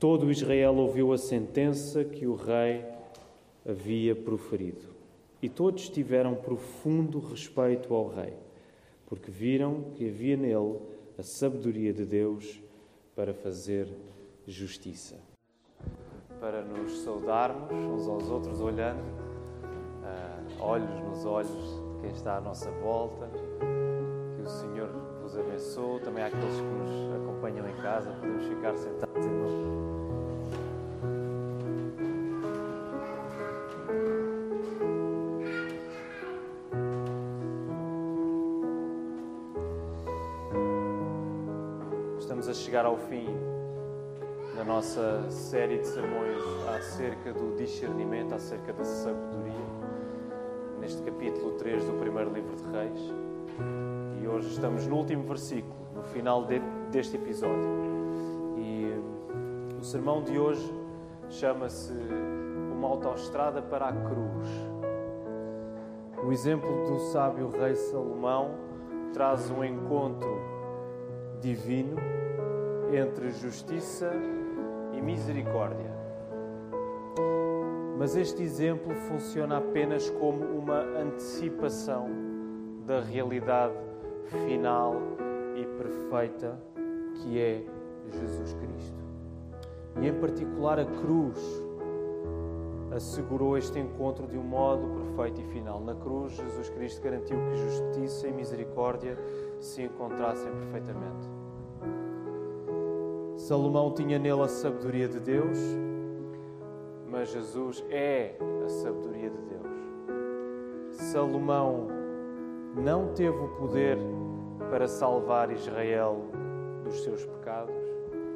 Todo Israel ouviu a sentença que o rei havia proferido. E todos tiveram profundo respeito ao rei, porque viram que havia nele a sabedoria de Deus para fazer justiça. Para nos saudarmos uns aos outros, olhando, uh, olhos nos olhos de quem está à nossa volta, que o Senhor vos abençoe, também àqueles que nos acompanham em casa, podemos ficar sentados e chegar ao fim da nossa série de sermões acerca do discernimento, acerca da sabedoria, neste capítulo 3 do primeiro livro de Reis. Hoje estamos no último versículo, no final de, deste episódio. E o sermão de hoje chama-se Uma Autoestrada para a Cruz. O exemplo do sábio rei Salomão traz um encontro divino entre justiça e misericórdia. Mas este exemplo funciona apenas como uma antecipação da realidade final e perfeita que é Jesus Cristo. E em particular a cruz assegurou este encontro de um modo perfeito e final. Na cruz, Jesus Cristo garantiu que justiça e misericórdia se encontrassem perfeitamente. Salomão tinha nele a sabedoria de Deus, mas Jesus é a sabedoria de Deus. Salomão não teve o poder para salvar Israel dos seus pecados,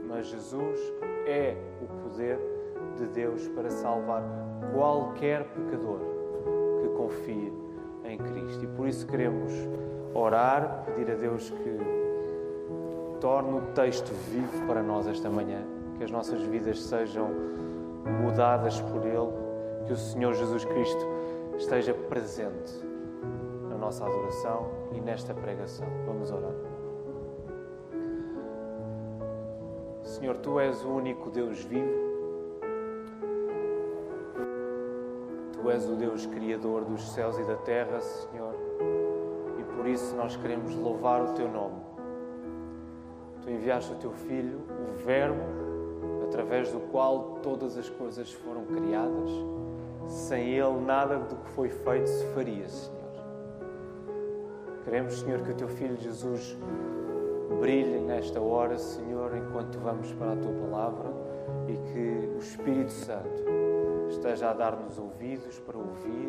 mas Jesus é o poder de Deus para salvar qualquer pecador que confie em Cristo. E por isso queremos orar, pedir a Deus que torne o texto vivo para nós esta manhã, que as nossas vidas sejam mudadas por Ele, que o Senhor Jesus Cristo esteja presente nossa adoração e nesta pregação. Vamos orar. Senhor, Tu és o único Deus vivo. Tu és o Deus Criador dos céus e da terra, Senhor, e por isso nós queremos louvar o Teu nome tu enviaste o teu Filho, o Verbo, através do qual todas as coisas foram criadas. Sem Ele, nada do que foi feito se faria, Senhor. Queremos, Senhor, que o teu Filho Jesus brilhe nesta hora, Senhor, enquanto vamos para a tua palavra e que o Espírito Santo esteja a dar-nos ouvidos para ouvir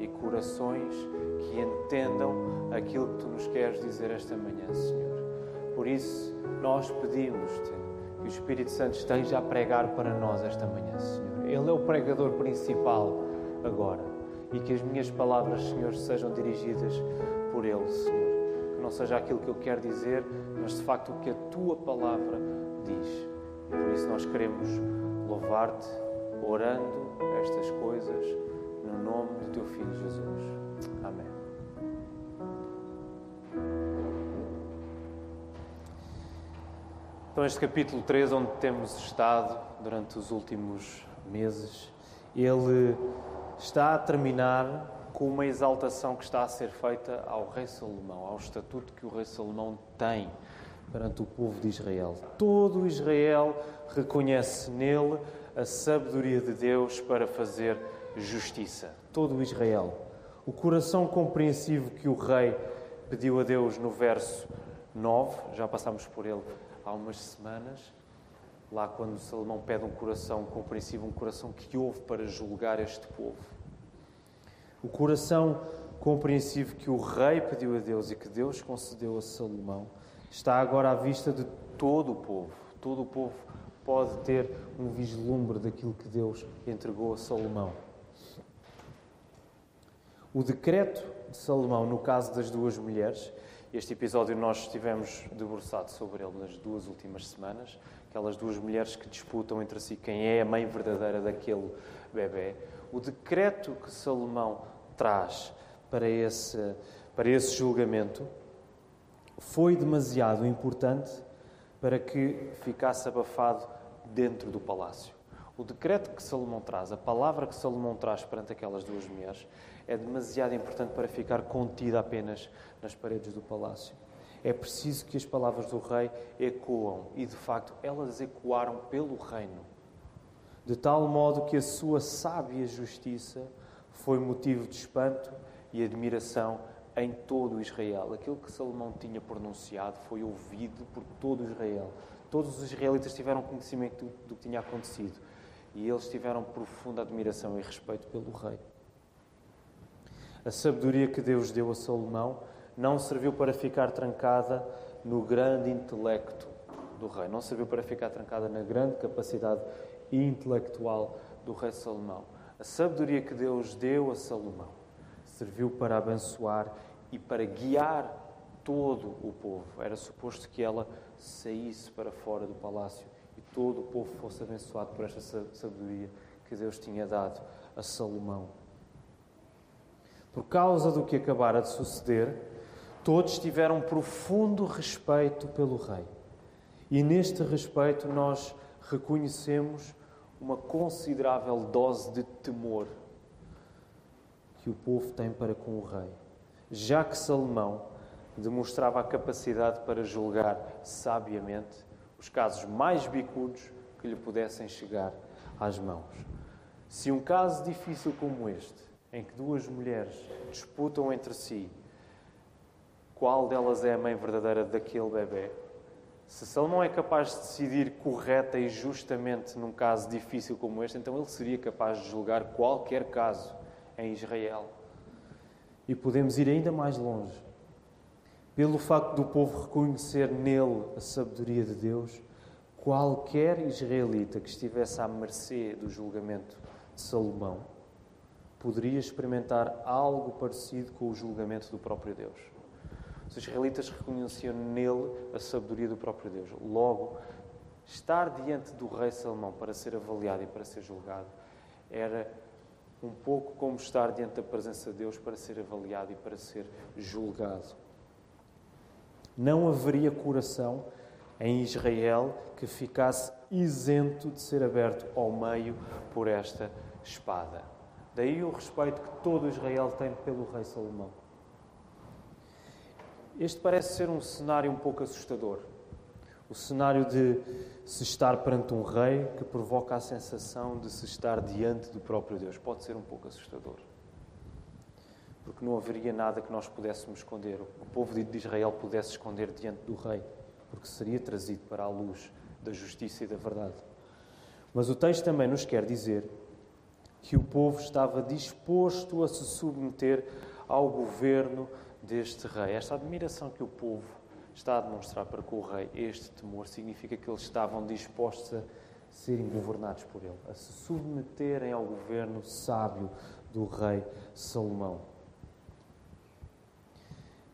e corações que entendam aquilo que tu nos queres dizer esta manhã, Senhor. Por isso, nós pedimos-te que o Espírito Santo esteja a pregar para nós esta manhã, Senhor. Ele é o pregador principal agora. E que as minhas palavras, Senhor, sejam dirigidas por Ele, Senhor. Que não seja aquilo que eu quero dizer, mas de facto o que a tua palavra diz. E por isso nós queremos louvar-te, orando estas coisas, no nome do teu Filho Jesus. Amém. Então, este capítulo 3, onde temos estado durante os últimos meses, ele está a terminar com uma exaltação que está a ser feita ao rei Salomão, ao estatuto que o rei Salomão tem perante o povo de Israel. Todo Israel reconhece nele a sabedoria de Deus para fazer justiça. Todo Israel. O coração compreensivo que o rei pediu a Deus no verso 9, já passamos por ele há umas semanas, lá quando Salomão pede um coração compreensivo, um coração que ouve para julgar este povo. O coração compreensivo que o rei pediu a Deus e que Deus concedeu a Salomão está agora à vista de todo o povo. Todo o povo pode ter um vislumbre daquilo que Deus entregou a Salomão. O decreto de Salomão, no caso das duas mulheres, este episódio nós estivemos debruçados sobre ele nas duas últimas semanas, aquelas duas mulheres que disputam entre si quem é a mãe verdadeira daquele bebê. O decreto que Salomão traz para esse, para esse julgamento foi demasiado importante para que ficasse abafado dentro do palácio. O decreto que Salomão traz, a palavra que Salomão traz perante aquelas duas mulheres, é demasiado importante para ficar contida apenas nas paredes do palácio. É preciso que as palavras do rei ecoam e, de facto, elas ecoaram pelo reino. De tal modo que a sua sábia justiça foi motivo de espanto e admiração em todo Israel. Aquilo que Salomão tinha pronunciado foi ouvido por todo Israel. Todos os israelitas tiveram conhecimento do que tinha acontecido e eles tiveram profunda admiração e respeito pelo rei. A sabedoria que Deus deu a Salomão não serviu para ficar trancada no grande intelecto do rei, não serviu para ficar trancada na grande capacidade intelectual do rei Salomão. A sabedoria que Deus deu a Salomão serviu para abençoar e para guiar todo o povo. Era suposto que ela saísse para fora do palácio e todo o povo fosse abençoado por esta sabedoria que Deus tinha dado a Salomão. Por causa do que acabara de suceder, todos tiveram profundo respeito pelo rei. E neste respeito nós reconhecemos uma considerável dose de temor que o povo tem para com o rei. Já que Salomão demonstrava a capacidade para julgar sabiamente os casos mais bicudos que lhe pudessem chegar às mãos. Se um caso difícil como este, em que duas mulheres disputam entre si qual delas é a mãe verdadeira daquele bebê, se Salomão é capaz de decidir correta e justamente num caso difícil como este, então ele seria capaz de julgar qualquer caso em Israel. E podemos ir ainda mais longe pelo facto do povo reconhecer nele a sabedoria de Deus, qualquer israelita que estivesse à mercê do julgamento de Salomão poderia experimentar algo parecido com o julgamento do próprio Deus. Os israelitas reconheciam nele a sabedoria do próprio Deus. Logo, estar diante do rei Salomão para ser avaliado e para ser julgado era um pouco como estar diante da presença de Deus para ser avaliado e para ser julgado. Não haveria coração em Israel que ficasse isento de ser aberto ao meio por esta espada. Daí o respeito que todo Israel tem pelo rei Salomão. Este parece ser um cenário um pouco assustador. O cenário de se estar perante um rei que provoca a sensação de se estar diante do próprio Deus. Pode ser um pouco assustador porque não haveria nada que nós pudéssemos esconder, o povo de Israel pudesse esconder diante do rei, porque seria trazido para a luz da justiça e da verdade. Mas o texto também nos quer dizer que o povo estava disposto a se submeter ao governo deste rei. Esta admiração que o povo está a demonstrar para com o rei, este temor, significa que eles estavam dispostos a serem governados por ele, a se submeterem ao governo sábio do rei Salomão.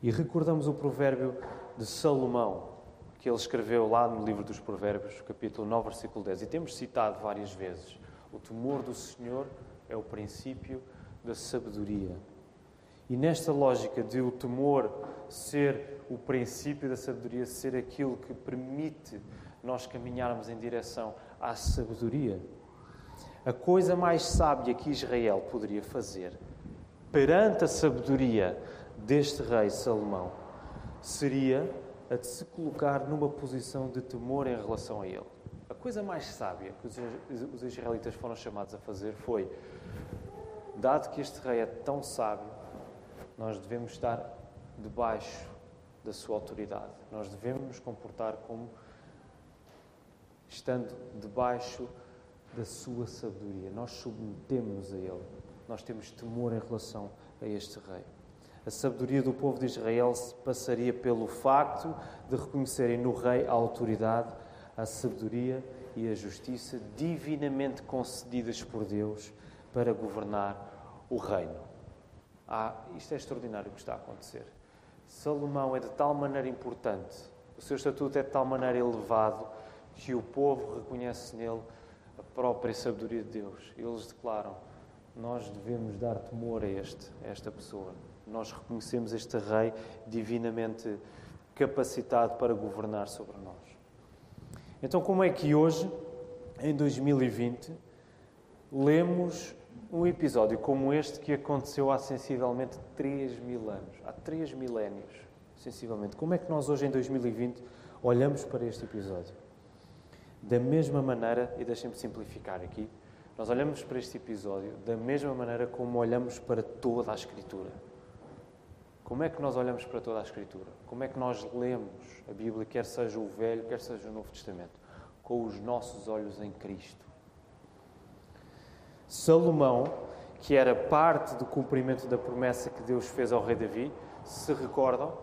E recordamos o provérbio de Salomão, que ele escreveu lá no livro dos Provérbios, capítulo 9, versículo 10. E temos citado várias vezes: o temor do Senhor é o princípio da sabedoria. E nesta lógica de o temor ser o princípio da sabedoria, ser aquilo que permite nós caminharmos em direção à sabedoria, a coisa mais sábia que Israel poderia fazer perante a sabedoria deste rei Salomão seria a de se colocar numa posição de temor em relação a ele. A coisa mais sábia que os israelitas foram chamados a fazer foi: dado que este rei é tão sábio, nós devemos estar debaixo da sua autoridade. Nós devemos nos comportar como estando debaixo da sua sabedoria. Nós submetemos-nos a ele. Nós temos temor em relação a este rei. A sabedoria do povo de Israel passaria pelo facto de reconhecerem no rei a autoridade, a sabedoria e a justiça divinamente concedidas por Deus para governar o reino. Ah, isto é extraordinário o que está a acontecer. Salomão é de tal maneira importante, o seu estatuto é de tal maneira elevado, que o povo reconhece nele a própria sabedoria de Deus. Eles declaram: Nós devemos dar temor a, este, a esta pessoa nós reconhecemos este Rei divinamente capacitado para governar sobre nós. Então, como é que hoje em 2020, lemos um episódio como este que aconteceu há sensivelmente 3 mil anos, há 3 milénios, sensivelmente. Como é que nós hoje, em 2020, olhamos para este episódio? Da mesma maneira, e deixem-me simplificar aqui, nós olhamos para este episódio da mesma maneira como olhamos para toda a Escritura. Como é que nós olhamos para toda a Escritura? Como é que nós lemos a Bíblia, quer seja o Velho, quer seja o Novo Testamento? Com os nossos olhos em Cristo. Salomão, que era parte do cumprimento da promessa que Deus fez ao rei Davi, se recordam,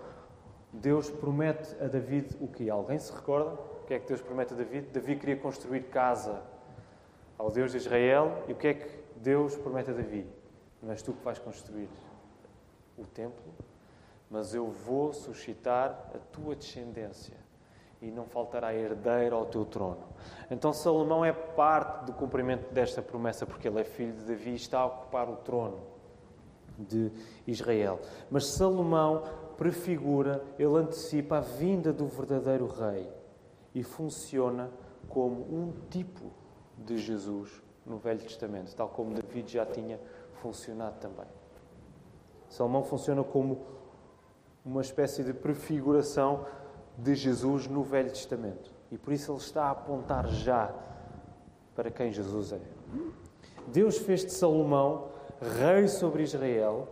Deus promete a David o que? Alguém se recorda? O que é que Deus promete a David? Davi queria construir casa ao Deus de Israel e o que é que Deus promete a Davi? Não és tu que vais construir o templo, mas eu vou suscitar a tua descendência e não faltará herdeiro ao teu trono. Então Salomão é parte do cumprimento desta promessa, porque ele é filho de Davi e está a ocupar o trono de Israel. Mas Salomão prefigura, ele antecipa a vinda do verdadeiro rei e funciona como um tipo de Jesus no Velho Testamento, tal como David já tinha funcionado também. Salomão funciona como uma espécie de prefiguração de Jesus no Velho Testamento. E por isso ele está a apontar já para quem Jesus é. Deus fez de Salomão rei sobre Israel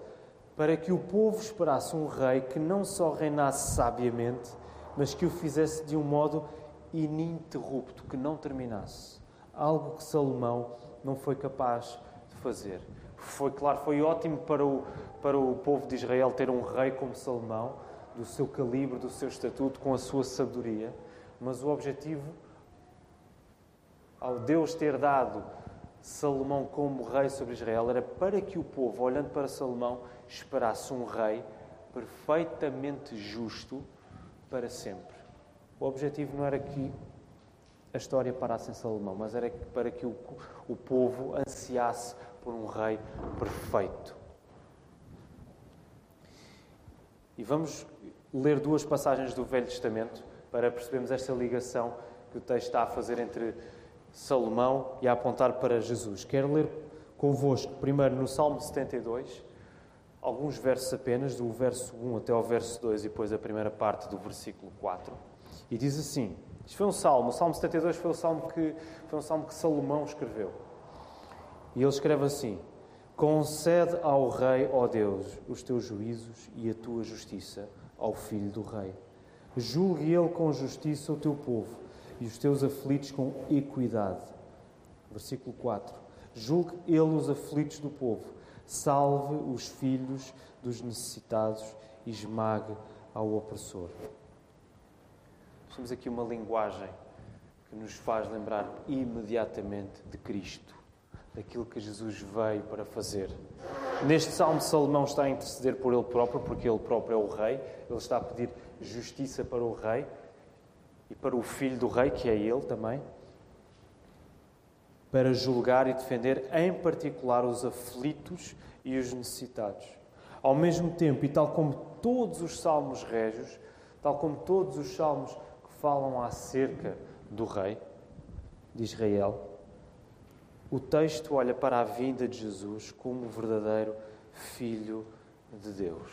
para que o povo esperasse um rei que não só reinasse sabiamente, mas que o fizesse de um modo ininterrupto, que não terminasse. Algo que Salomão não foi capaz de fazer. Foi, claro, foi ótimo para o, para o povo de Israel ter um rei como Salomão, do seu calibre, do seu estatuto, com a sua sabedoria, mas o objetivo, ao Deus ter dado Salomão como rei sobre Israel, era para que o povo, olhando para Salomão, esperasse um rei perfeitamente justo para sempre. O objetivo não era que a história parasse em Salomão, mas era para que o, o povo ansiasse por um rei perfeito. E vamos ler duas passagens do Velho Testamento para percebermos esta ligação que o texto está a fazer entre Salomão e a apontar para Jesus. Quero ler convosco, primeiro no Salmo 72, alguns versos apenas, do verso 1 até ao verso 2 e depois a primeira parte do versículo 4. E diz assim: Isto foi um salmo, o Salmo 72 foi, o salmo que, foi um salmo que Salomão escreveu. E ele escreve assim: Concede ao Rei, ó Deus, os teus juízos e a tua justiça ao filho do rei. Julgue ele com justiça o teu povo e os teus aflitos com equidade. Versículo 4. Julgue ele os aflitos do povo, salve os filhos dos necessitados e esmague ao opressor. Temos aqui uma linguagem que nos faz lembrar imediatamente de Cristo, daquilo que Jesus veio para fazer. Neste Salmo, Salomão está a interceder por ele próprio, porque ele próprio é o rei. Ele está a pedir justiça para o rei e para o filho do rei, que é ele também, para julgar e defender, em particular, os aflitos e os necessitados. Ao mesmo tempo, e tal como todos os salmos régios, tal como todos os salmos que falam acerca do rei de Israel, o texto olha para a vinda de Jesus como o verdadeiro Filho de Deus.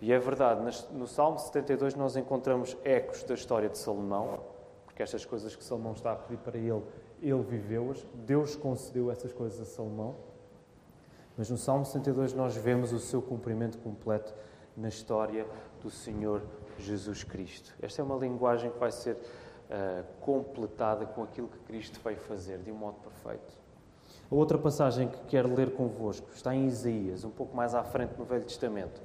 E é verdade, no Salmo 72 nós encontramos ecos da história de Salomão, porque estas coisas que Salomão está a pedir para ele, ele viveu-as, Deus concedeu essas coisas a Salomão. Mas no Salmo 72 nós vemos o seu cumprimento completo na história do Senhor Jesus Cristo. Esta é uma linguagem que vai ser uh, completada com aquilo que Cristo veio fazer de um modo perfeito. A outra passagem que quero ler convosco está em Isaías, um pouco mais à frente no Velho Testamento.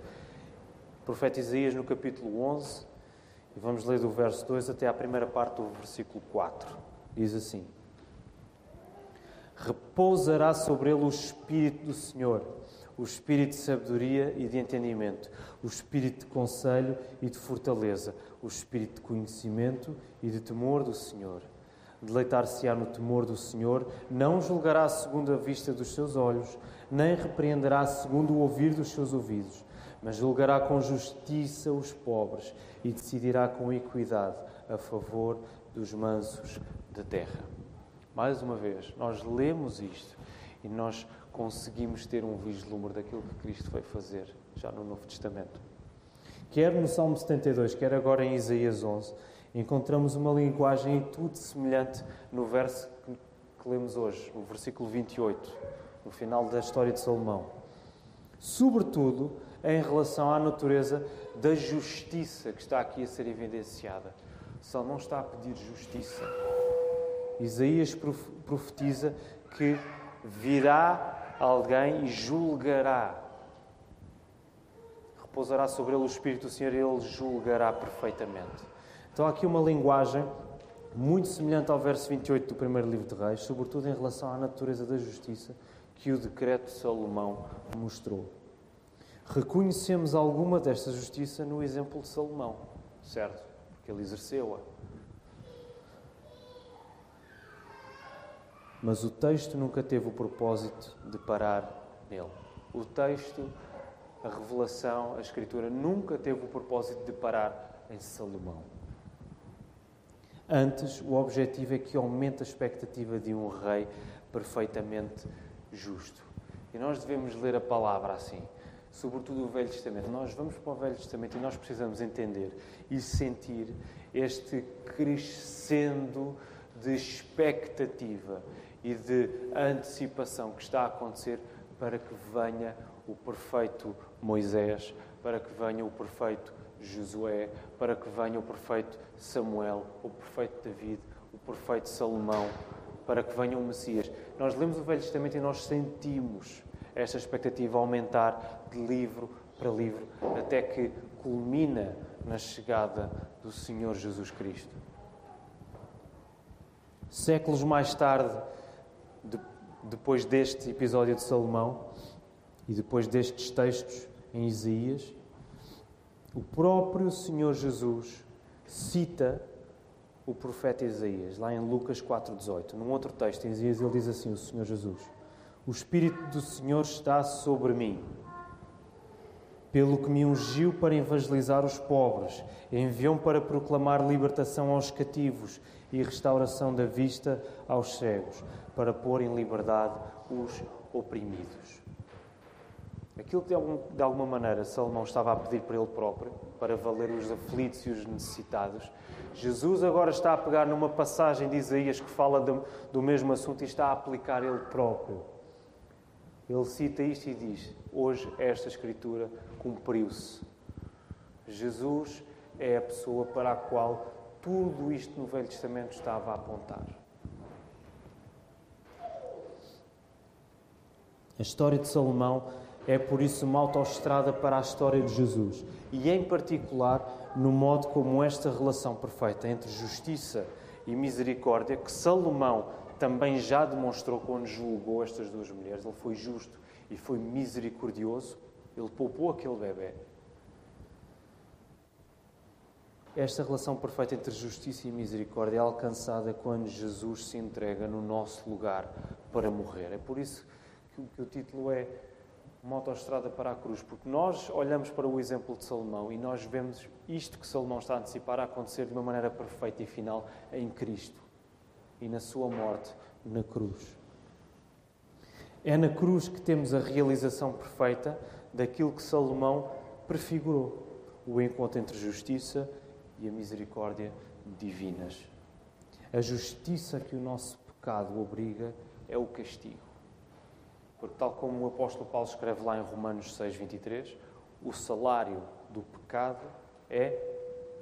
O profeta Isaías, no capítulo 11, e vamos ler do verso 2 até à primeira parte do versículo 4. Diz assim: Repousará sobre ele o Espírito do Senhor, o Espírito de sabedoria e de entendimento, o Espírito de conselho e de fortaleza, o Espírito de conhecimento e de temor do Senhor Deleitar-se-á no temor do Senhor, não julgará segundo a vista dos seus olhos, nem repreenderá segundo o ouvir dos seus ouvidos, mas julgará com justiça os pobres e decidirá com equidade a favor dos mansos da terra. mais uma vez, nós lemos isto e nós conseguimos ter um vislumbre daquilo que Cristo vai fazer já no Novo Testamento. Quer no Salmo 72, quer agora em Isaías 11, encontramos uma linguagem e tudo semelhante no verso que lemos hoje, no versículo 28, no final da história de Salomão. Sobretudo em relação à natureza da justiça que está aqui a ser evidenciada. Salomão está a pedir justiça. Isaías profetiza que virá alguém e julgará. Repousará sobre ele o Espírito do Senhor e ele julgará perfeitamente. Então há aqui uma linguagem muito semelhante ao verso 28 do primeiro livro de Reis, sobretudo em relação à natureza da justiça que o decreto de Salomão mostrou. Reconhecemos alguma desta justiça no exemplo de Salomão, certo? Porque ele exerceu-a. Mas o texto nunca teve o propósito de parar nele. O texto, a revelação, a Escritura nunca teve o propósito de parar em Salomão. Antes, o objetivo é que aumente a expectativa de um rei perfeitamente justo. E nós devemos ler a palavra assim, sobretudo o Velho Testamento. Nós vamos para o Velho Testamento e nós precisamos entender e sentir este crescendo de expectativa e de antecipação que está a acontecer para que venha o perfeito Moisés, para que venha o perfeito Josué, para que venha o perfeito Samuel, o perfeito David, o perfeito Salomão, para que venha o Messias. Nós lemos o Velho Testamento e nós sentimos esta expectativa aumentar de livro para livro, até que culmina na chegada do Senhor Jesus Cristo. Séculos mais tarde, de, depois deste episódio de Salomão e depois destes textos em Isaías, o próprio Senhor Jesus cita o profeta Isaías, lá em Lucas 4,18. Num outro texto, em Isaías, ele diz assim: O Senhor Jesus, o Espírito do Senhor está sobre mim, pelo que me ungiu para evangelizar os pobres, enviou-me para proclamar libertação aos cativos e restauração da vista aos cegos, para pôr em liberdade os oprimidos. Aquilo que de, algum, de alguma maneira Salomão estava a pedir para ele próprio, para valer os aflitos e os necessitados, Jesus agora está a pegar numa passagem de Isaías que fala do, do mesmo assunto e está a aplicar ele próprio. Ele cita isto e diz: Hoje esta Escritura cumpriu-se. Jesus é a pessoa para a qual tudo isto no Velho Testamento estava a apontar. A história de Salomão é por isso uma autoestrada para a história de Jesus e, em particular, no modo como esta relação perfeita entre justiça e misericórdia, que Salomão também já demonstrou quando julgou estas duas mulheres, ele foi justo e foi misericordioso, ele poupou aquele bebê. Esta relação perfeita entre justiça e misericórdia é alcançada quando Jesus se entrega no nosso lugar para morrer. É por isso que o título é uma autoestrada para a cruz, porque nós olhamos para o exemplo de Salomão e nós vemos isto que Salomão está a antecipar a acontecer de uma maneira perfeita e final em Cristo e na sua morte na cruz. É na cruz que temos a realização perfeita daquilo que Salomão prefigurou o encontro entre justiça e a misericórdia divinas. A justiça que o nosso pecado obriga é o castigo. Porque, tal como o apóstolo Paulo escreve lá em Romanos 6, 23, o salário do pecado é,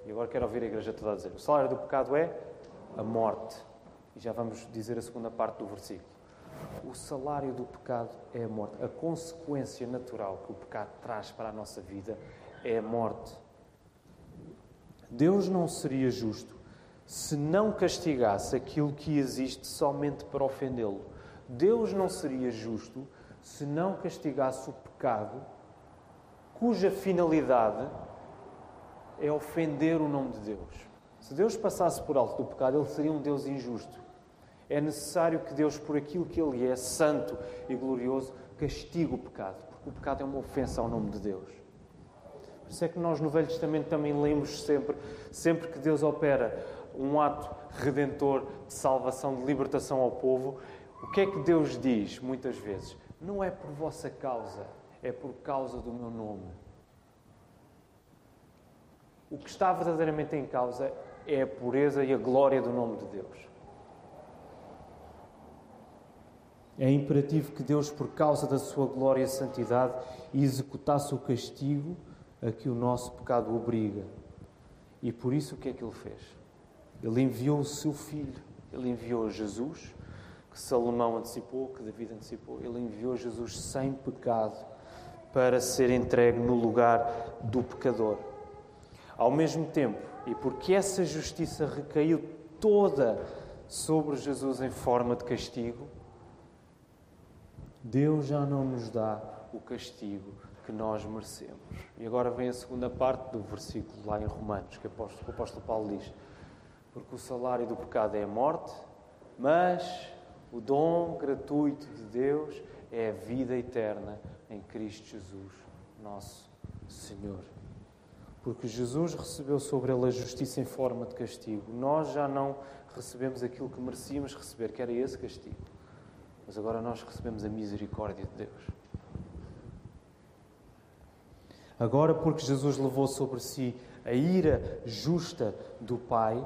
e agora quero ouvir a igreja toda a dizer, o salário do pecado é a morte. E já vamos dizer a segunda parte do versículo. O salário do pecado é a morte. A consequência natural que o pecado traz para a nossa vida é a morte. Deus não seria justo se não castigasse aquilo que existe somente para ofendê-lo. Deus não seria justo se não castigasse o pecado, cuja finalidade é ofender o nome de Deus. Se Deus passasse por alto do pecado, ele seria um Deus injusto. É necessário que Deus, por aquilo que Ele é, santo e glorioso, castigue o pecado, porque o pecado é uma ofensa ao nome de Deus. Por isso é que nós no Velho Testamento também lemos sempre, sempre que Deus opera um ato redentor, de salvação, de libertação ao povo, o que é que Deus diz muitas vezes? Não é por vossa causa, é por causa do meu nome. O que está verdadeiramente em causa é a pureza e a glória do nome de Deus. É imperativo que Deus, por causa da sua glória e santidade, executasse o castigo a que o nosso pecado obriga. E por isso o que é que ele fez? Ele enviou o seu filho, ele enviou Jesus, que Salomão antecipou, que David antecipou, ele enviou Jesus sem pecado para ser entregue no lugar do pecador. Ao mesmo tempo, e porque essa justiça recaiu toda sobre Jesus em forma de castigo, Deus já não nos dá o castigo que nós merecemos. E agora vem a segunda parte do versículo lá em Romanos, que o apóstolo, Paulo diz: Porque o salário do pecado é a morte, mas o dom gratuito de Deus é a vida eterna em Cristo Jesus, nosso Senhor. Porque Jesus recebeu sobre ele a justiça em forma de castigo. Nós já não recebemos aquilo que merecíamos receber, que era esse castigo. Mas agora nós recebemos a misericórdia de Deus. Agora, porque Jesus levou sobre si a ira justa do Pai,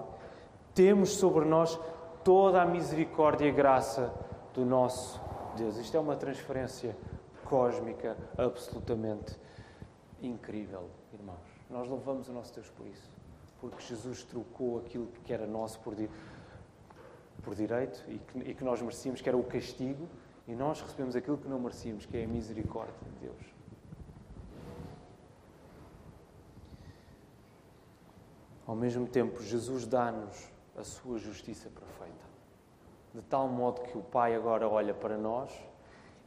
temos sobre nós toda a misericórdia e graça do nosso Deus. Isto é uma transferência cósmica absolutamente incrível, irmãos. Nós louvamos o nosso Deus por isso, porque Jesus trocou aquilo que era nosso por, por direito e que, e que nós merecíamos, que era o castigo, e nós recebemos aquilo que não merecíamos, que é a misericórdia de Deus. Ao mesmo tempo, Jesus dá-nos a sua justiça perfeita. De tal modo que o Pai agora olha para nós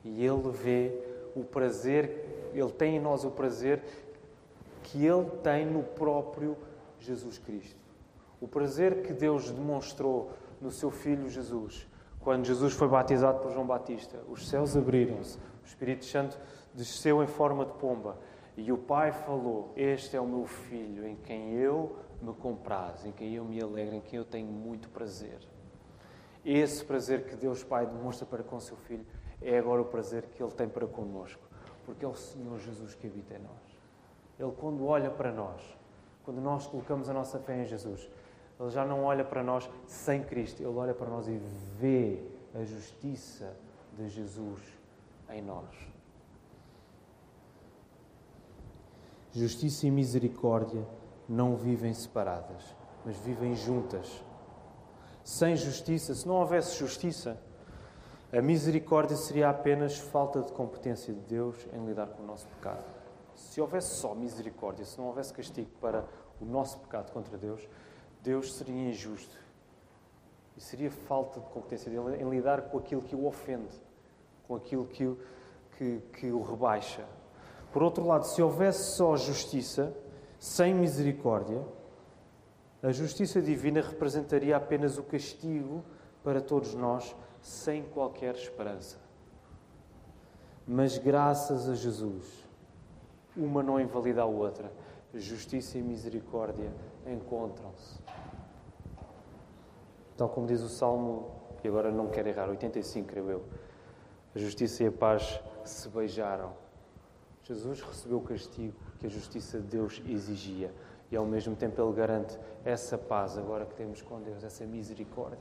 e ele vê o prazer, ele tem em nós o prazer que ele tem no próprio Jesus Cristo. O prazer que Deus demonstrou no seu Filho Jesus. Quando Jesus foi batizado por João Batista, os céus abriram-se, o Espírito Santo desceu em forma de pomba e o Pai falou: Este é o meu filho em quem eu me compraz, em quem eu me alegro, em quem eu tenho muito prazer. Esse prazer que Deus Pai demonstra para com seu filho é agora o prazer que ele tem para conosco, porque é o Senhor Jesus que habita em nós. Ele, quando olha para nós, quando nós colocamos a nossa fé em Jesus, ele já não olha para nós sem Cristo, ele olha para nós e vê a justiça de Jesus em nós. Justiça e misericórdia não vivem separadas, mas vivem juntas. Sem justiça, se não houvesse justiça, a misericórdia seria apenas falta de competência de Deus em lidar com o nosso pecado. Se houvesse só misericórdia, se não houvesse castigo para o nosso pecado contra Deus, Deus seria injusto. E seria falta de competência dele em lidar com aquilo que o ofende, com aquilo que o, que, que o rebaixa. Por outro lado, se houvesse só justiça, sem misericórdia, a justiça divina representaria apenas o castigo para todos nós, sem qualquer esperança. Mas graças a Jesus, uma não invalida a outra. Justiça e misericórdia encontram-se. Tal como diz o Salmo, e agora não quero errar, 85, creio eu. A justiça e a paz se beijaram. Jesus recebeu o castigo que a justiça de Deus exigia. E ao mesmo tempo ele garante essa paz agora que temos com Deus, essa misericórdia.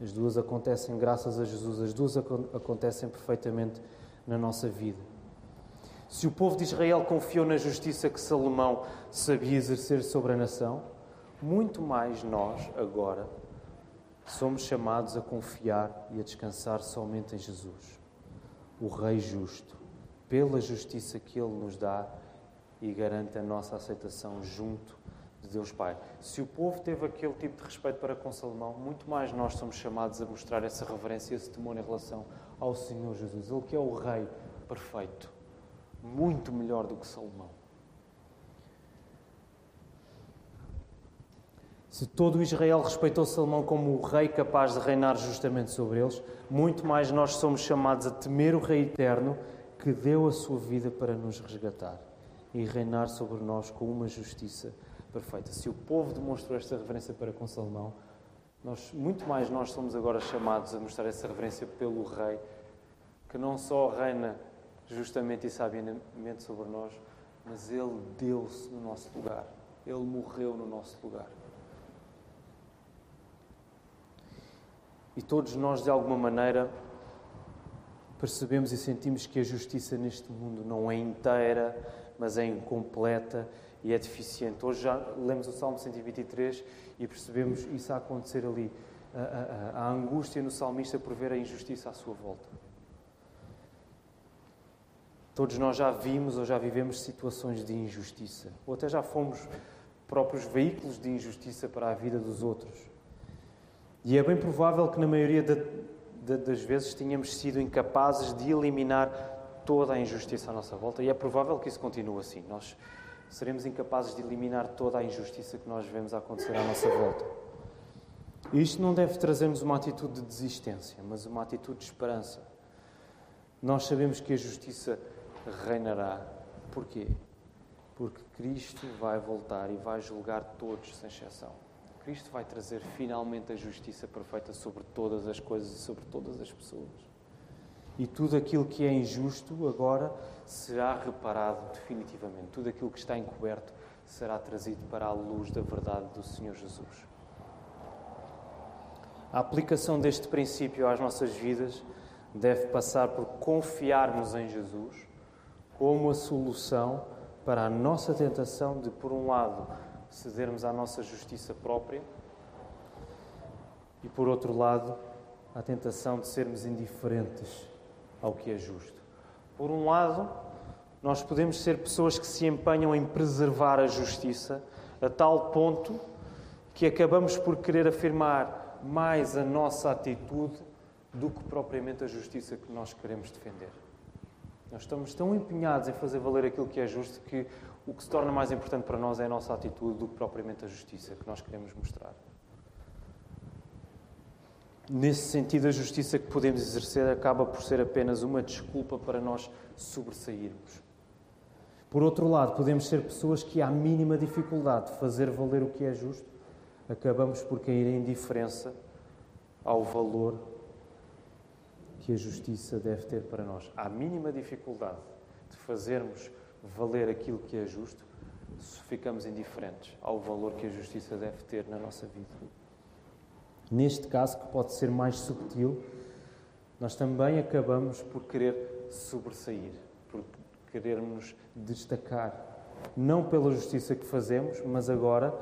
As duas acontecem graças a Jesus, as duas acontecem perfeitamente na nossa vida. Se o povo de Israel confiou na justiça que Salomão sabia exercer sobre a nação, muito mais nós, agora, somos chamados a confiar e a descansar somente em Jesus, o Rei justo, pela justiça que Ele nos dá e garante a nossa aceitação junto de Deus Pai. Se o povo teve aquele tipo de respeito para com Salomão, muito mais nós somos chamados a mostrar essa reverência, esse temor em relação ao Senhor Jesus, Ele que é o Rei perfeito, muito melhor do que Salomão. Se todo Israel respeitou Salomão como o rei capaz de reinar justamente sobre eles, muito mais nós somos chamados a temer o Rei eterno que deu a sua vida para nos resgatar e reinar sobre nós com uma justiça perfeita. Se o povo demonstrou esta reverência para com Salomão, nós, muito mais nós somos agora chamados a mostrar essa reverência pelo Rei, que não só reina justamente e sabiamente sobre nós, mas Ele deu-se no nosso lugar. Ele morreu no nosso lugar. E todos nós, de alguma maneira, percebemos e sentimos que a justiça neste mundo não é inteira, mas é incompleta e é deficiente. Hoje já lemos o Salmo 123 e percebemos isso a acontecer ali. A, a, a angústia no salmista por ver a injustiça à sua volta. Todos nós já vimos ou já vivemos situações de injustiça, ou até já fomos próprios veículos de injustiça para a vida dos outros. E é bem provável que, na maioria de, de, das vezes, tenhamos sido incapazes de eliminar toda a injustiça à nossa volta, e é provável que isso continue assim. Nós seremos incapazes de eliminar toda a injustiça que nós vemos acontecer à nossa volta. E isto não deve trazer-nos uma atitude de desistência, mas uma atitude de esperança. Nós sabemos que a justiça reinará. Porquê? Porque Cristo vai voltar e vai julgar todos, sem exceção. Cristo vai trazer finalmente a justiça perfeita sobre todas as coisas e sobre todas as pessoas. E tudo aquilo que é injusto agora será reparado definitivamente. Tudo aquilo que está encoberto será trazido para a luz da verdade do Senhor Jesus. A aplicação deste princípio às nossas vidas deve passar por confiarmos em Jesus como a solução para a nossa tentação de, por um lado, cedermos à nossa justiça própria e, por outro lado, a tentação de sermos indiferentes ao que é justo. Por um lado, nós podemos ser pessoas que se empenham em preservar a justiça a tal ponto que acabamos por querer afirmar mais a nossa atitude do que propriamente a justiça que nós queremos defender. Nós estamos tão empenhados em fazer valer aquilo que é justo que o que se torna mais importante para nós é a nossa atitude do que propriamente a justiça que nós queremos mostrar. Nesse sentido, a justiça que podemos exercer acaba por ser apenas uma desculpa para nós sobressairmos. Por outro lado, podemos ser pessoas que, à mínima dificuldade de fazer valer o que é justo, acabamos por cair em indiferença ao valor que a justiça deve ter para nós. Há mínima dificuldade de fazermos valer aquilo que é justo, ficamos indiferentes ao valor que a justiça deve ter na nossa vida. Neste caso, que pode ser mais subtil, nós também acabamos por querer sobressair, por querermos destacar, não pela justiça que fazemos, mas agora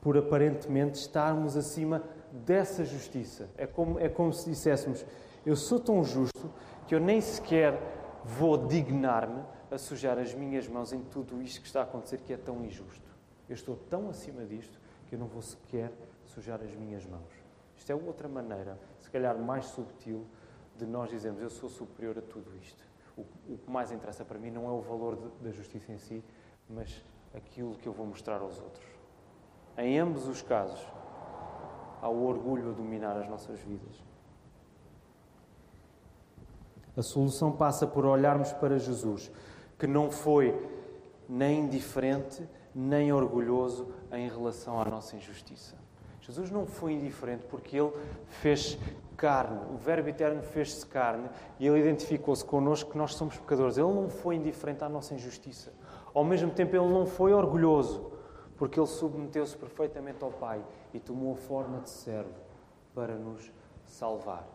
por aparentemente estarmos acima dessa justiça. É como, é como se disséssemos: eu sou tão justo que eu nem sequer vou dignar-me a sujar as minhas mãos em tudo isto que está a acontecer que é tão injusto. Eu estou tão acima disto que eu não vou sequer sujar as minhas mãos. Isto é outra maneira, se calhar mais subtil, de nós dizermos eu sou superior a tudo isto. O, que mais interessa para mim não é o valor da justiça em si, mas aquilo que eu vou mostrar aos outros. Em ambos os casos, há o orgulho a dominar as nossas vidas. A solução passa por olharmos para Jesus, que não foi nem indiferente, nem orgulhoso em relação à nossa injustiça. Jesus não foi indiferente porque ele fez carne, o Verbo Eterno fez-se carne e ele identificou-se connosco que nós somos pecadores. Ele não foi indiferente à nossa injustiça. Ao mesmo tempo, ele não foi orgulhoso porque ele submeteu-se perfeitamente ao Pai e tomou a forma de servo para nos salvar.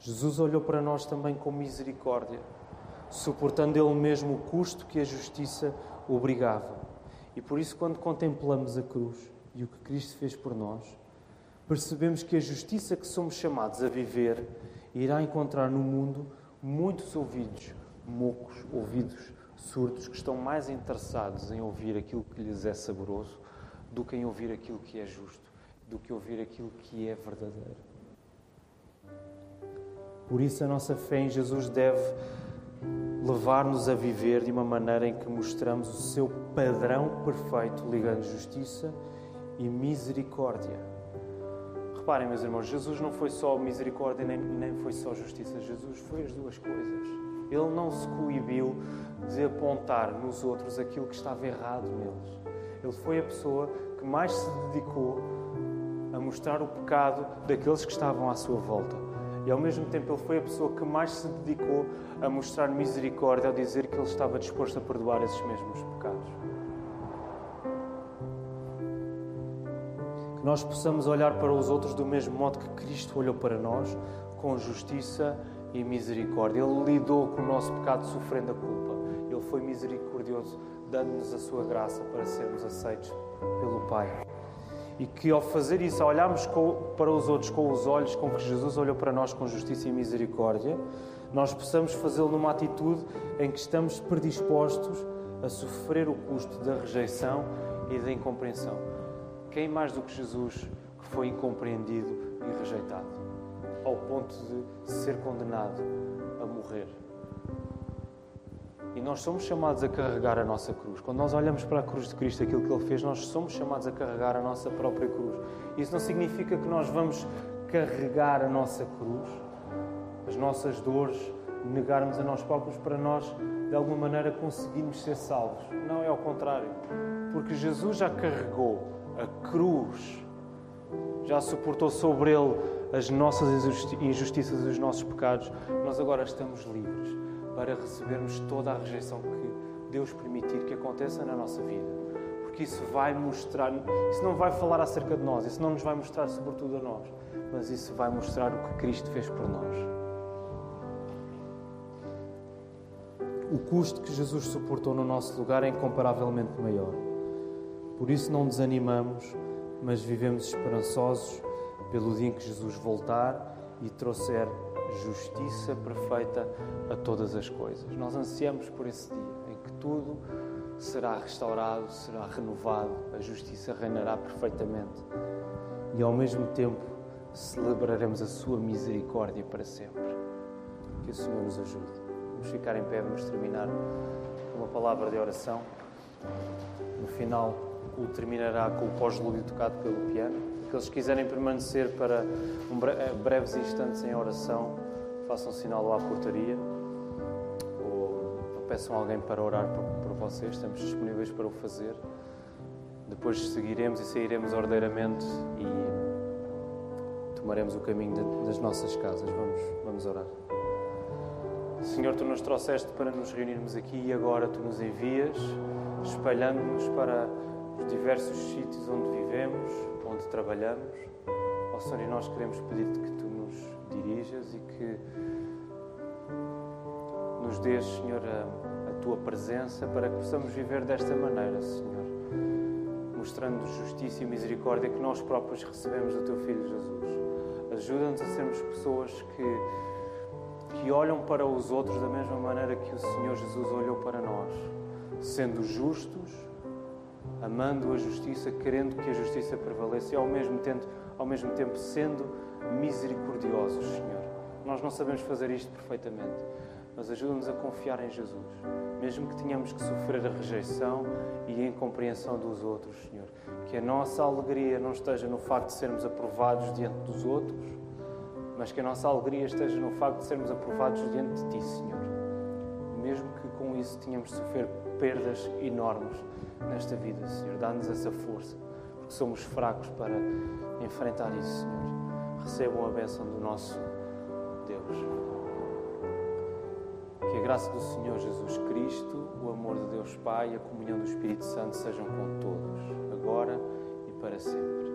Jesus olhou para nós também com misericórdia, suportando Ele mesmo o custo que a justiça obrigava. E por isso, quando contemplamos a cruz e o que Cristo fez por nós, percebemos que a justiça que somos chamados a viver irá encontrar no mundo muitos ouvidos mocos, ouvidos surdos, que estão mais interessados em ouvir aquilo que lhes é saboroso do que em ouvir aquilo que é justo, do que ouvir aquilo que é verdadeiro. Por isso, a nossa fé em Jesus deve levar-nos a viver de uma maneira em que mostramos o seu padrão perfeito, ligando justiça e misericórdia. Reparem, meus irmãos, Jesus não foi só misericórdia nem, nem foi só justiça. Jesus foi as duas coisas. Ele não se coibiu de apontar nos outros aquilo que estava errado neles. Ele foi a pessoa que mais se dedicou a mostrar o pecado daqueles que estavam à sua volta. E ao mesmo tempo, ele foi a pessoa que mais se dedicou a mostrar misericórdia ao dizer que ele estava disposto a perdoar esses mesmos pecados. Que nós possamos olhar para os outros do mesmo modo que Cristo olhou para nós, com justiça e misericórdia. Ele lidou com o nosso pecado sofrendo a culpa. Ele foi misericordioso, dando-nos a sua graça para sermos aceitos pelo Pai. E que ao fazer isso, ao olharmos para os outros com os olhos com que Jesus olhou para nós com justiça e misericórdia, nós possamos fazê-lo numa atitude em que estamos predispostos a sofrer o custo da rejeição e da incompreensão. Quem mais do que Jesus que foi incompreendido e rejeitado, ao ponto de ser condenado a morrer? E nós somos chamados a carregar a nossa cruz. Quando nós olhamos para a cruz de Cristo, aquilo que Ele fez, nós somos chamados a carregar a nossa própria cruz. Isso não significa que nós vamos carregar a nossa cruz, as nossas dores, negarmos a nós próprios para nós, de alguma maneira, conseguirmos ser salvos. Não, é ao contrário. Porque Jesus já carregou a cruz, já suportou sobre Ele as nossas injustiças e os nossos pecados. Nós agora estamos livres para recebermos toda a rejeição que Deus permitir que aconteça na nossa vida. Porque isso vai mostrar, isso não vai falar acerca de nós, isso não nos vai mostrar sobretudo a nós, mas isso vai mostrar o que Cristo fez por nós. O custo que Jesus suportou no nosso lugar é incomparavelmente maior. Por isso não desanimamos, mas vivemos esperançosos pelo dia em que Jesus voltar e trouxer justiça perfeita a todas as coisas. Nós ansiamos por esse dia em que tudo será restaurado, será renovado, a justiça reinará perfeitamente e ao mesmo tempo celebraremos a sua misericórdia para sempre. Que o Senhor nos ajude. Vamos ficar em pé, vamos terminar com uma palavra de oração. No final, o terminará com o pós-lúdio tocado pelo piano. Que quiserem permanecer para um eh, breves instantes em oração, façam sinal à portaria ou peçam alguém para orar por, por vocês. Estamos disponíveis para o fazer. Depois seguiremos e sairemos ordeiramente e tomaremos o caminho das nossas casas. Vamos, vamos orar. Senhor, tu nos trouxeste para nos reunirmos aqui e agora tu nos envias, espalhando-nos para os diversos sítios onde vivemos, onde trabalhamos. Ó oh, Senhor, e nós queremos pedir-te que tu nos dirijas e que nos dês, Senhor, a, a tua presença para que possamos viver desta maneira, Senhor, mostrando justiça e misericórdia que nós próprios recebemos do teu Filho Jesus. Ajuda-nos a sermos pessoas que, que olham para os outros da mesma maneira que o Senhor Jesus olhou para nós, sendo justos amando a justiça, querendo que a justiça prevaleça e ao mesmo tempo, ao mesmo tempo sendo misericordiosos, Senhor. Nós não sabemos fazer isto perfeitamente, mas ajuda-nos a confiar em Jesus, mesmo que tenhamos que sofrer a rejeição e a incompreensão dos outros, Senhor. Que a nossa alegria não esteja no facto de sermos aprovados diante dos outros, mas que a nossa alegria esteja no facto de sermos aprovados diante de Ti, Senhor. Mesmo que com isso tenhamos de sofrer perdas enormes nesta vida, Senhor. Dá-nos essa força, porque somos fracos para enfrentar isso, Senhor. Recebam a bênção do nosso Deus. Que a graça do Senhor Jesus Cristo, o amor de Deus Pai e a comunhão do Espírito Santo sejam com todos, agora e para sempre.